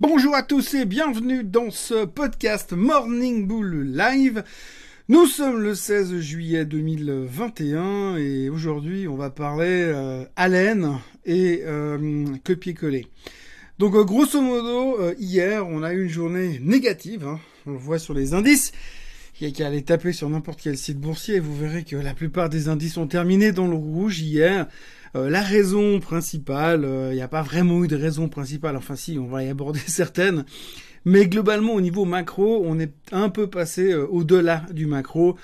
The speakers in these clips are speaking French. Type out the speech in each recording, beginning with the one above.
Bonjour à tous et bienvenue dans ce podcast Morning Bull Live. Nous sommes le 16 juillet 2021 et aujourd'hui on va parler euh, haleine et euh, copier-coller. Donc euh, grosso modo, euh, hier on a eu une journée négative, hein. on le voit sur les indices. Il y a qu'à aller taper sur n'importe quel site boursier et vous verrez que la plupart des indices ont terminé dans le rouge hier. Euh, la raison principale, il n'y a pas vraiment eu de raison principale, enfin si, on va y aborder certaines. Mais globalement, au niveau macro, on est un peu passé euh, au-delà du macro.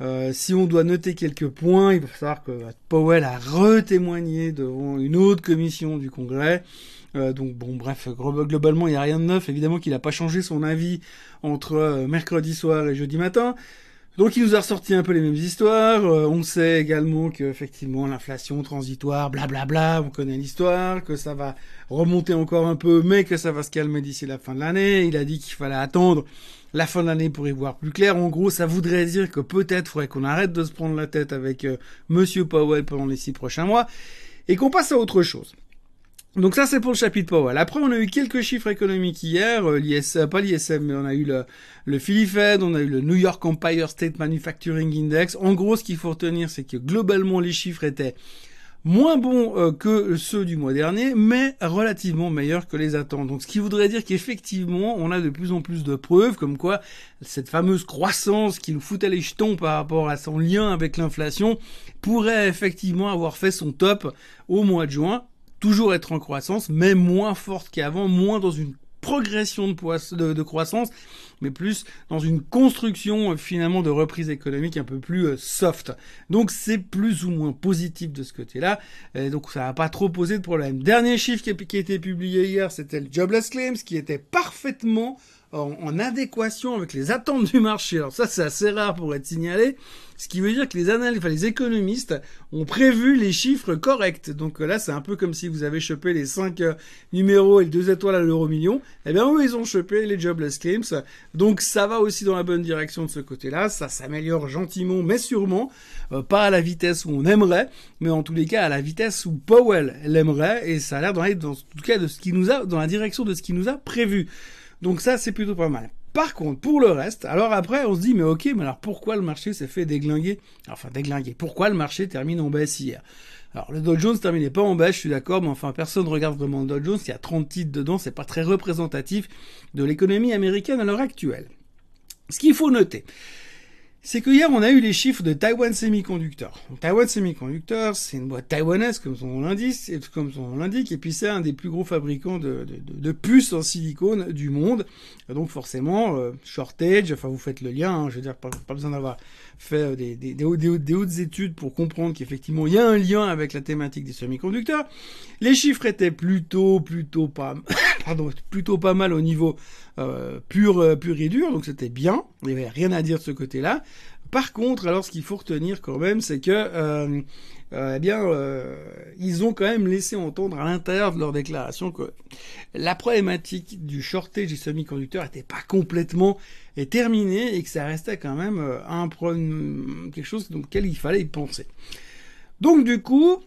Euh, si on doit noter quelques points, il faut savoir que Powell a retémoigné devant une autre commission du Congrès. Euh, donc bon, bref, globalement, il n'y a rien de neuf. Évidemment qu'il n'a pas changé son avis entre mercredi soir et jeudi matin. Donc il nous a ressorti un peu les mêmes histoires. Euh, on sait également que effectivement l'inflation transitoire, blablabla, on connaît l'histoire, que ça va remonter encore un peu, mais que ça va se calmer d'ici la fin de l'année. Il a dit qu'il fallait attendre la fin de l'année pour y voir plus clair. En gros, ça voudrait dire que peut-être faudrait qu'on arrête de se prendre la tête avec euh, Monsieur Powell pendant les six prochains mois et qu'on passe à autre chose. Donc ça c'est pour le chapitre Powell. Après on a eu quelques chiffres économiques hier, euh, l'IS, pas l'ISM, mais on a eu le, le Philly on a eu le New York Empire State Manufacturing Index. En gros ce qu'il faut retenir c'est que globalement les chiffres étaient moins bons euh, que ceux du mois dernier, mais relativement meilleurs que les attentes. Donc ce qui voudrait dire qu'effectivement on a de plus en plus de preuves comme quoi cette fameuse croissance qui nous foutait les jetons par rapport à son lien avec l'inflation pourrait effectivement avoir fait son top au mois de juin toujours être en croissance, mais moins forte qu'avant, moins dans une progression de, croissance, mais plus dans une construction euh, finalement de reprise économique un peu plus euh, soft. Donc c'est plus ou moins positif de ce côté-là. donc ça n'a pas trop posé de problème. Dernier chiffre qui qui a été publié hier, c'était le jobless claims, qui était parfaitement en, adéquation avec les attentes du marché. Alors ça, c'est assez rare pour être signalé, ce qui veut dire que les analystes, enfin les économistes ont prévu les chiffres corrects. Donc là, c'est un peu comme si vous avez chopé les 5 euh, numéros et les 2 étoiles à l'euro million. Eh bien, eux, ils ont chopé les jobless claims. Donc ça va aussi dans la bonne direction de ce côté-là. Ça s'améliore gentiment, mais sûrement. Euh, pas à la vitesse où on aimerait, mais en tous les cas à la vitesse où Powell l'aimerait. Et ça a l'air dans, dans tout cas de ce qui nous a, dans la direction de ce qui nous a prévu. Donc ça, c'est plutôt pas mal. Par contre, pour le reste, alors après, on se dit, mais ok, mais alors pourquoi le marché s'est fait déglinguer? Enfin, déglinguer. Pourquoi le marché termine en baisse hier? Alors le Dow Jones terminait pas en baisse, je suis d'accord, mais enfin personne ne regarde vraiment le Dow Jones, il y a 30 titres dedans, c'est pas très représentatif de l'économie américaine à l'heure actuelle. Ce qu'il faut noter, c'est que hier on a eu les chiffres de Taiwan Semiconductor. Taiwan Semiconductor, c'est une boîte taïwanaise comme son nom l'indique, comme son l'indique, et puis c'est un des plus gros fabricants de, de, puces en silicone du monde. Donc forcément, euh, shortage, enfin vous faites le lien, hein, je veux dire, pas, besoin d'avoir fait euh, des, hautes études pour comprendre qu'effectivement il y a un lien avec la thématique des semi-conducteurs. Les chiffres étaient plutôt, plutôt pas, pardon, plutôt pas mal au niveau euh, pur, pur et dur, donc c'était bien. Il n'y avait rien à dire de ce côté-là. Par contre, alors ce qu'il faut retenir quand même, c'est que euh, euh, eh bien, euh, ils ont quand même laissé entendre à l'intérieur de leur déclaration que la problématique du shortage des semi-conducteurs n'était pas complètement terminée et que ça restait quand même un problème, quelque chose auquel il fallait y penser. Donc du coup,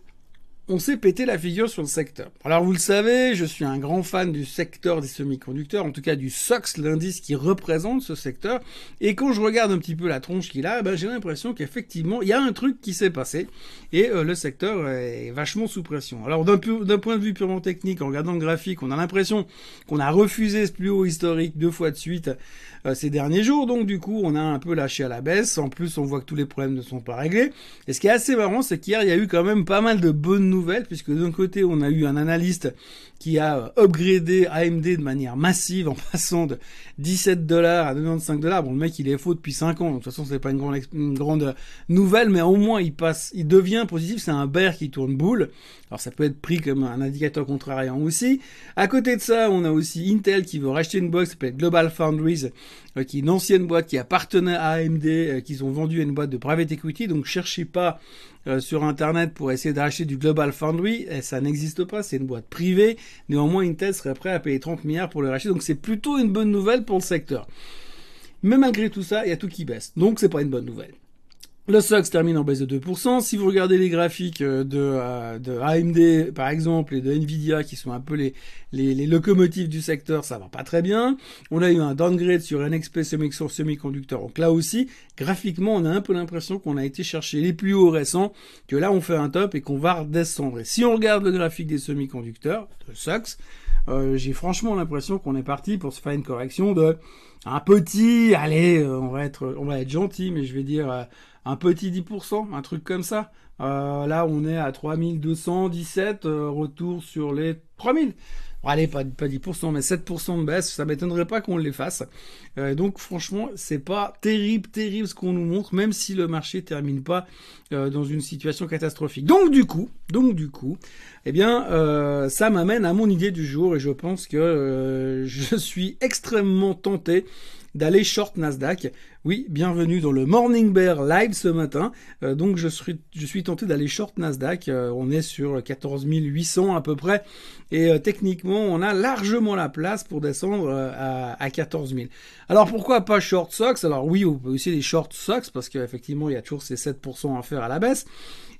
on s'est pété la figure sur le secteur. Alors vous le savez, je suis un grand fan du secteur des semi-conducteurs, en tout cas du SOX, l'indice qui représente ce secteur. Et quand je regarde un petit peu la tronche qu'il a, ben, j'ai l'impression qu'effectivement, il y a un truc qui s'est passé et euh, le secteur est vachement sous pression. Alors d'un point de vue purement technique, en regardant le graphique, on a l'impression qu'on a refusé ce plus haut historique deux fois de suite euh, ces derniers jours. Donc du coup, on a un peu lâché à la baisse. En plus, on voit que tous les problèmes ne sont pas réglés. Et ce qui est assez marrant, c'est qu'hier, il y a eu quand même pas mal de bonnes nouvelles puisque d'un côté, on a eu un analyste qui a upgradé AMD de manière massive en passant de 17 dollars à 95 dollars. Bon, le mec, il est faux depuis 5 ans, de toute façon, c'est pas une grande, grande nouvelle, mais au moins, il passe, il devient positif. C'est un bear qui tourne boule. Alors, ça peut être pris comme un indicateur contrariant aussi. À côté de ça, on a aussi Intel qui veut racheter une boîte qui s'appelle Global Foundries, euh, qui est une ancienne boîte qui appartenait à AMD, euh, qu'ils ont vendu à une boîte de private equity. Donc, cherchez pas euh, sur Internet pour essayer d'acheter du Global Foundry. Et ça n'existe pas, c'est une boîte privée. Néanmoins, Intel serait prêt à payer 30 milliards pour le racheter. Donc, c'est plutôt une bonne nouvelle pour le secteur. Mais malgré tout ça, il y a tout qui baisse. Donc, c'est pas une bonne nouvelle. Le SOX termine en baisse de 2%. Si vous regardez les graphiques euh, de, euh, de AMD par exemple et de Nvidia qui sont un peu les, les, locomotives du secteur, ça va pas très bien. On a eu un downgrade sur NXP sur semi-conducteur. Donc là aussi, graphiquement, on a un peu l'impression qu'on a été chercher les plus hauts récents, que là on fait un top et qu'on va redescendre. Et si on regarde le graphique des semi-conducteurs, le SOX, euh, j'ai franchement l'impression qu'on est parti pour se faire une correction de un petit, allez, on va être, on va être gentil, mais je vais dire un petit 10%, un truc comme ça. Euh, là, on est à 3217, euh, retour sur les 3000. Allez, pas, pas 10%, mais 7% de baisse, ça m'étonnerait pas qu'on les fasse. Euh, donc franchement, c'est pas terrible, terrible ce qu'on nous montre, même si le marché termine pas dans une situation catastrophique. Donc du coup, donc du coup, eh bien, ça m'amène à mon idée du jour et je pense que je suis extrêmement tenté d'aller short Nasdaq. Oui, bienvenue dans le Morning Bear Live ce matin. Euh, donc je suis, je suis tenté d'aller short Nasdaq. Euh, on est sur 14 800 à peu près. Et euh, techniquement, on a largement la place pour descendre à, à 14 000. Alors pourquoi pas short SOX? Alors oui, on peut aussi des short SOX parce qu'effectivement, il y a toujours ces 7% à faire à la baisse.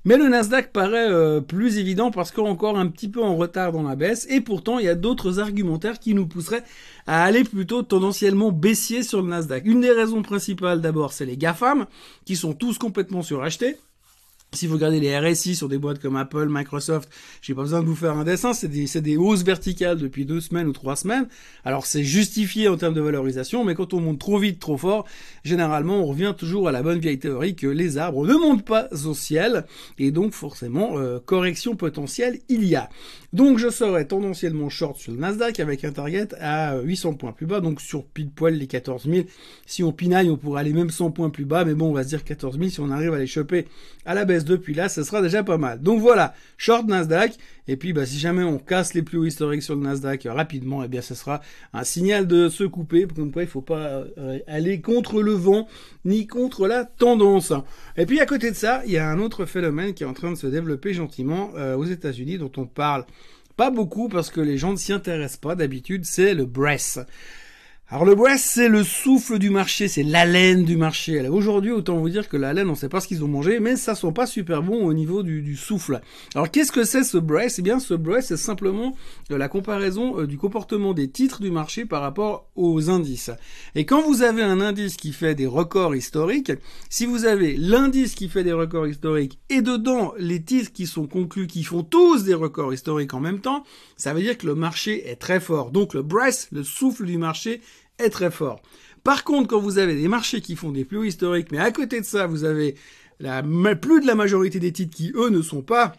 Mais le Nasdaq paraît euh, plus évident parce qu'on est encore un petit peu en retard dans la baisse et pourtant il y a d'autres argumentaires qui nous pousseraient à aller plutôt tendanciellement baissier sur le Nasdaq. Une des raisons principales d'abord c'est les GAFAM qui sont tous complètement surachetés. Si vous regardez les RSI sur des boîtes comme Apple, Microsoft, j'ai pas besoin de vous faire un dessin, c'est des, des, hausses verticales depuis deux semaines ou trois semaines. Alors c'est justifié en termes de valorisation, mais quand on monte trop vite, trop fort, généralement on revient toujours à la bonne vieille théorie que les arbres ne montent pas au ciel, et donc forcément euh, correction potentielle il y a. Donc je serai tendanciellement short sur le Nasdaq avec un target à 800 points plus bas, donc sur pile poil les 14 000. Si on pinaille, on pourrait aller même 100 points plus bas, mais bon, on va se dire 14 000 si on arrive à les choper à la baisse depuis là, ce sera déjà pas mal. Donc voilà, short Nasdaq. Et puis bah, si jamais on casse les plus hauts historiques sur le Nasdaq euh, rapidement, eh bien ce sera un signal de se couper. Comme quoi il faut pas euh, aller contre le vent ni contre la tendance. Et puis à côté de ça, il y a un autre phénomène qui est en train de se développer gentiment euh, aux États-Unis dont on parle pas beaucoup parce que les gens ne s'y intéressent pas d'habitude, c'est le breast. Alors le Brest, c'est le souffle du marché, c'est l'haleine du marché. Aujourd'hui, autant vous dire que l'haleine, on ne sait pas ce qu'ils ont mangé, mais ça sent pas super bon au niveau du, souffle. Alors qu'est-ce que c'est ce Brest? Eh bien, ce Brest, c'est simplement euh, la comparaison euh, du comportement des titres du marché par rapport aux indices. Et quand vous avez un indice qui fait des records historiques, si vous avez l'indice qui fait des records historiques et dedans les titres qui sont conclus, qui font tous des records historiques en même temps, ça veut dire que le marché est très fort. Donc le Brest, le souffle du marché, est très fort. Par contre, quand vous avez des marchés qui font des plus hauts historiques, mais à côté de ça, vous avez la, plus de la majorité des titres qui, eux, ne sont pas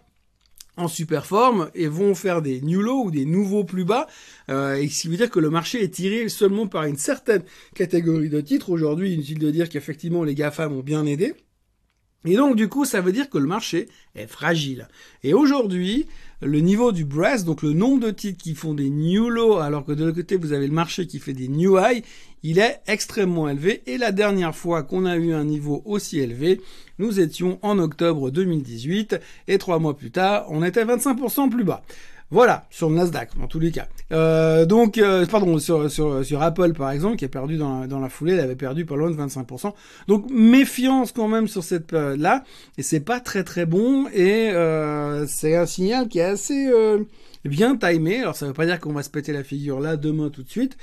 en super forme et vont faire des new lows ou des nouveaux plus bas, euh, et ce qui veut dire que le marché est tiré seulement par une certaine catégorie de titres. Aujourd'hui, inutile de dire qu'effectivement les GAFA ont bien aidé. Et donc du coup, ça veut dire que le marché est fragile. Et aujourd'hui, le niveau du breast, donc le nombre de titres qui font des new low, alors que de l'autre côté vous avez le marché qui fait des new high, il est extrêmement élevé. Et la dernière fois qu'on a eu un niveau aussi élevé, nous étions en octobre 2018, et trois mois plus tard, on était 25% plus bas. Voilà, sur le Nasdaq, en tous les cas. Euh, donc, euh, pardon, sur, sur, sur, Apple, par exemple, qui a perdu dans la, dans la foulée, elle avait perdu pas loin de 25%. Donc, méfiance quand même sur cette période-là. Et c'est pas très très bon. Et euh, c'est un signal qui est assez euh, bien timé. Alors, ça veut pas dire qu'on va se péter la figure là demain tout de suite.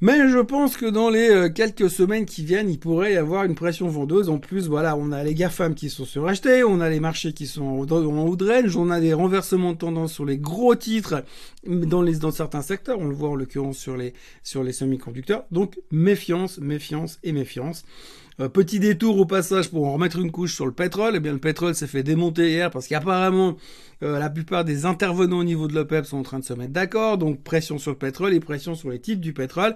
Mais je pense que dans les euh, quelques semaines qui viennent, il pourrait y avoir une pression vendeuse. En plus, voilà, on a les GAFAM qui sont surachetés, on a les marchés qui sont en outrage, on a des renversements de tendance sur les gros titres dans, les, dans certains secteurs. On le voit en l'occurrence sur les, sur semi-conducteurs. Donc, méfiance, méfiance et méfiance. Euh, petit détour au passage pour en remettre une couche sur le pétrole. Eh bien, le pétrole s'est fait démonter hier parce qu'apparemment, euh, la plupart des intervenants au niveau de l'OPEP sont en train de se mettre d'accord. Donc, pression sur le pétrole et pression sur les titres du pétrole,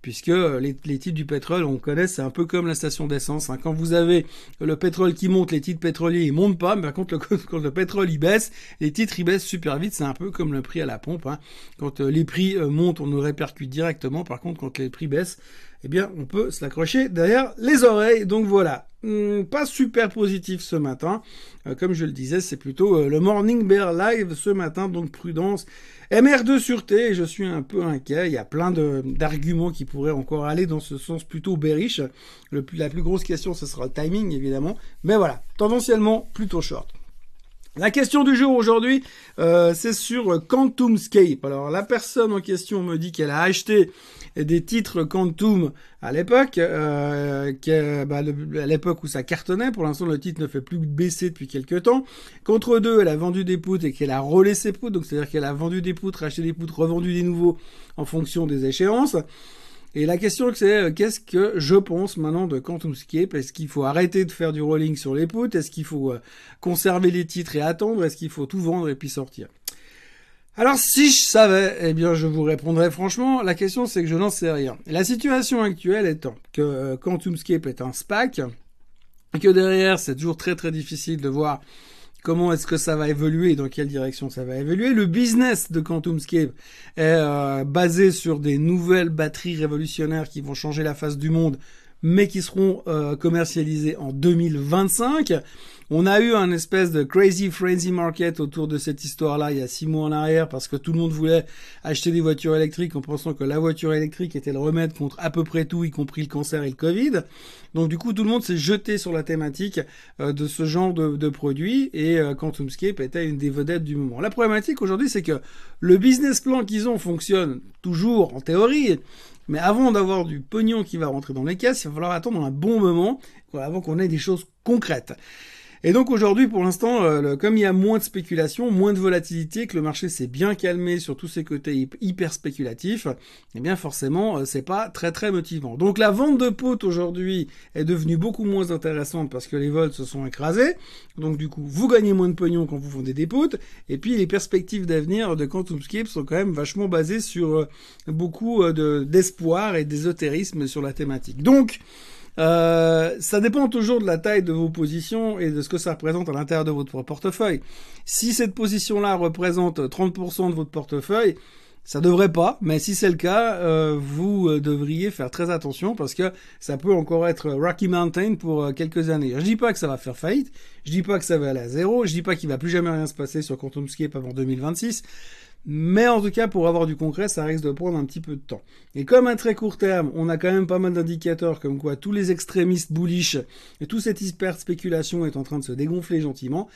puisque euh, les, titres du pétrole, on connaît, c'est un peu comme la station d'essence. Hein. Quand vous avez le pétrole qui monte, les titres pétroliers, ils montent pas. Mais par contre, le, quand le pétrole, il baisse, les titres, ils baissent super vite. C'est un peu comme le prix à la pompe. Hein. Quand les prix montent, on nous répercute directement. Par contre, quand les prix baissent, eh bien, on peut se l'accrocher derrière les oreilles. Donc voilà, hmm, pas super positif ce matin. Euh, comme je le disais, c'est plutôt euh, le Morning Bear Live ce matin, donc prudence. MR2 sûreté, je suis un peu inquiet. Il y a plein d'arguments qui pourraient encore aller dans ce sens plutôt bearish. La plus grosse question, ce sera le timing, évidemment. Mais voilà, tendanciellement plutôt short. La question du jour aujourd'hui, euh, c'est sur QuantumScape. Alors la personne en question me dit qu'elle a acheté des titres Quantum à l'époque, euh, bah, à l'époque où ça cartonnait. Pour l'instant, le titre ne fait plus baisser depuis quelques temps. Contre deux, elle a vendu des poutres et qu'elle a relais ses poutres. Donc c'est-à-dire qu'elle a vendu des poutres, acheté des poutres, revendu des nouveaux en fonction des échéances. Et la question c'est euh, qu'est-ce que je pense maintenant de QuantumScape Est-ce qu'il faut arrêter de faire du rolling sur les poutres? Est-ce qu'il faut euh, conserver les titres et attendre? Est-ce qu'il faut tout vendre et puis sortir? Alors si je savais, eh bien je vous répondrais franchement, la question c'est que je n'en sais rien. La situation actuelle étant que euh, QuantumScape est un SPAC, que derrière c'est toujours très très difficile de voir comment est-ce que ça va évoluer dans quelle direction ça va évoluer. Le business de QuantumScape est euh, basé sur des nouvelles batteries révolutionnaires qui vont changer la face du monde, mais qui seront euh, commercialisées en 2025. On a eu un espèce de crazy frenzy market autour de cette histoire-là il y a six mois en arrière parce que tout le monde voulait acheter des voitures électriques en pensant que la voiture électrique était le remède contre à peu près tout, y compris le cancer et le Covid. Donc du coup, tout le monde s'est jeté sur la thématique euh, de ce genre de, de produits et euh, QuantumScape était une des vedettes du moment. La problématique aujourd'hui, c'est que le business plan qu'ils ont fonctionne toujours en théorie, mais avant d'avoir du pognon qui va rentrer dans les caisses, il va falloir attendre un bon moment avant qu'on ait des choses concrètes. Et donc aujourd'hui, pour l'instant, euh, comme il y a moins de spéculation, moins de volatilité, que le marché s'est bien calmé sur tous ses côtés hyper spéculatifs, eh bien forcément, euh, c'est pas très très motivant. Donc la vente de potes aujourd'hui est devenue beaucoup moins intéressante parce que les vols se sont écrasés. Donc du coup, vous gagnez moins de pognon quand vous vendez des potes. Et puis les perspectives d'avenir de QuantumScape sont quand même vachement basées sur euh, beaucoup d'espoir et d'ésotérisme sur la thématique. Donc euh, ça dépend toujours de la taille de vos positions et de ce que ça représente à l'intérieur de votre portefeuille. Si cette position-là représente 30% de votre portefeuille, ça devrait pas, mais si c'est le cas, euh, vous euh, devriez faire très attention parce que ça peut encore être Rocky Mountain pour quelques années. Je dis pas que ça va faire faillite, je dis pas que ça va aller à zéro, je dis pas qu'il va plus jamais rien se passer sur QuantumScape avant 2026, mais en tout cas, pour avoir du concret, ça risque de prendre un petit peu de temps. Et comme à très court terme, on a quand même pas mal d'indicateurs comme quoi tous les extrémistes bullish et toute cette hyper spéculation est en train de se dégonfler gentiment,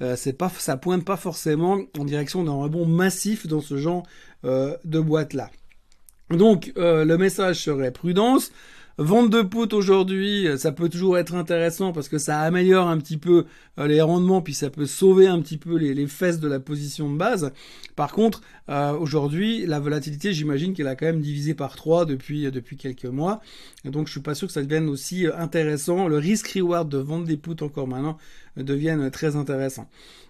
euh, c'est pas, ça pointe pas forcément en direction d'un rebond massif dans ce genre euh, de boîte là. Donc euh, le message serait prudence. Vente de poutres aujourd'hui, ça peut toujours être intéressant parce que ça améliore un petit peu euh, les rendements, puis ça peut sauver un petit peu les, fesses de la position de base. Par contre, euh, aujourd'hui, la volatilité, j'imagine qu'elle a quand même divisé par 3 depuis, depuis quelques mois. donc je suis pas sûr que ça devienne aussi euh, intéressant. Le risk-reward de vendre des poutres encore maintenant devienne très intéressant.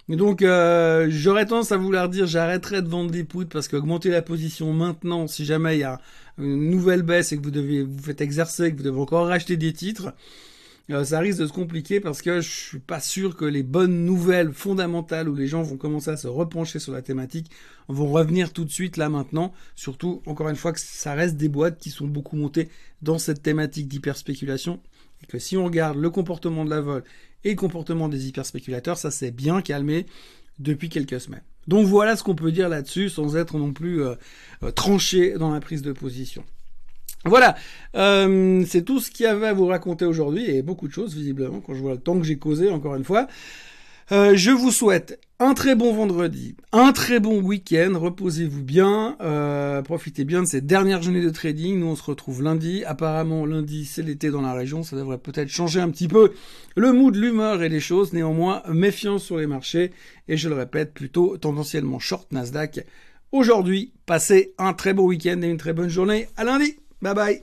donc j'aurais tendance à vouloir dire j'arrêterai de vendre des poutres parce qu'augmenter la position maintenant, si jamais il y a une nouvelle baisse et que vous devez vous faites exercer, que vous devez encore racheter des titres, euh, ça risque de se compliquer parce que je suis pas sûr que les bonnes nouvelles fondamentales où les gens vont commencer à se repencher sur la thématique vont revenir tout de suite là maintenant. Surtout, encore une fois, que ça reste des boîtes qui sont beaucoup montées dans cette thématique d'hyperspéculation et que si on regarde le comportement de la vol et le comportement des hyperspéculateurs, ça s'est bien calmé depuis quelques semaines. Donc voilà ce qu'on peut dire là-dessus sans être non plus euh, euh, tranché dans la prise de position. Voilà, euh, c'est tout ce qu'il y avait à vous raconter aujourd'hui et beaucoup de choses visiblement quand je vois le temps que j'ai causé encore une fois. Euh, je vous souhaite un très bon vendredi, un très bon week-end, reposez-vous bien, euh, profitez bien de ces dernières journées de trading. Nous on se retrouve lundi. Apparemment lundi c'est l'été dans la région, ça devrait peut-être changer un petit peu le mood, l'humeur et les choses. Néanmoins, méfiance sur les marchés et je le répète, plutôt tendanciellement short Nasdaq. Aujourd'hui, passez un très bon week-end et une très bonne journée. À lundi. Bye bye.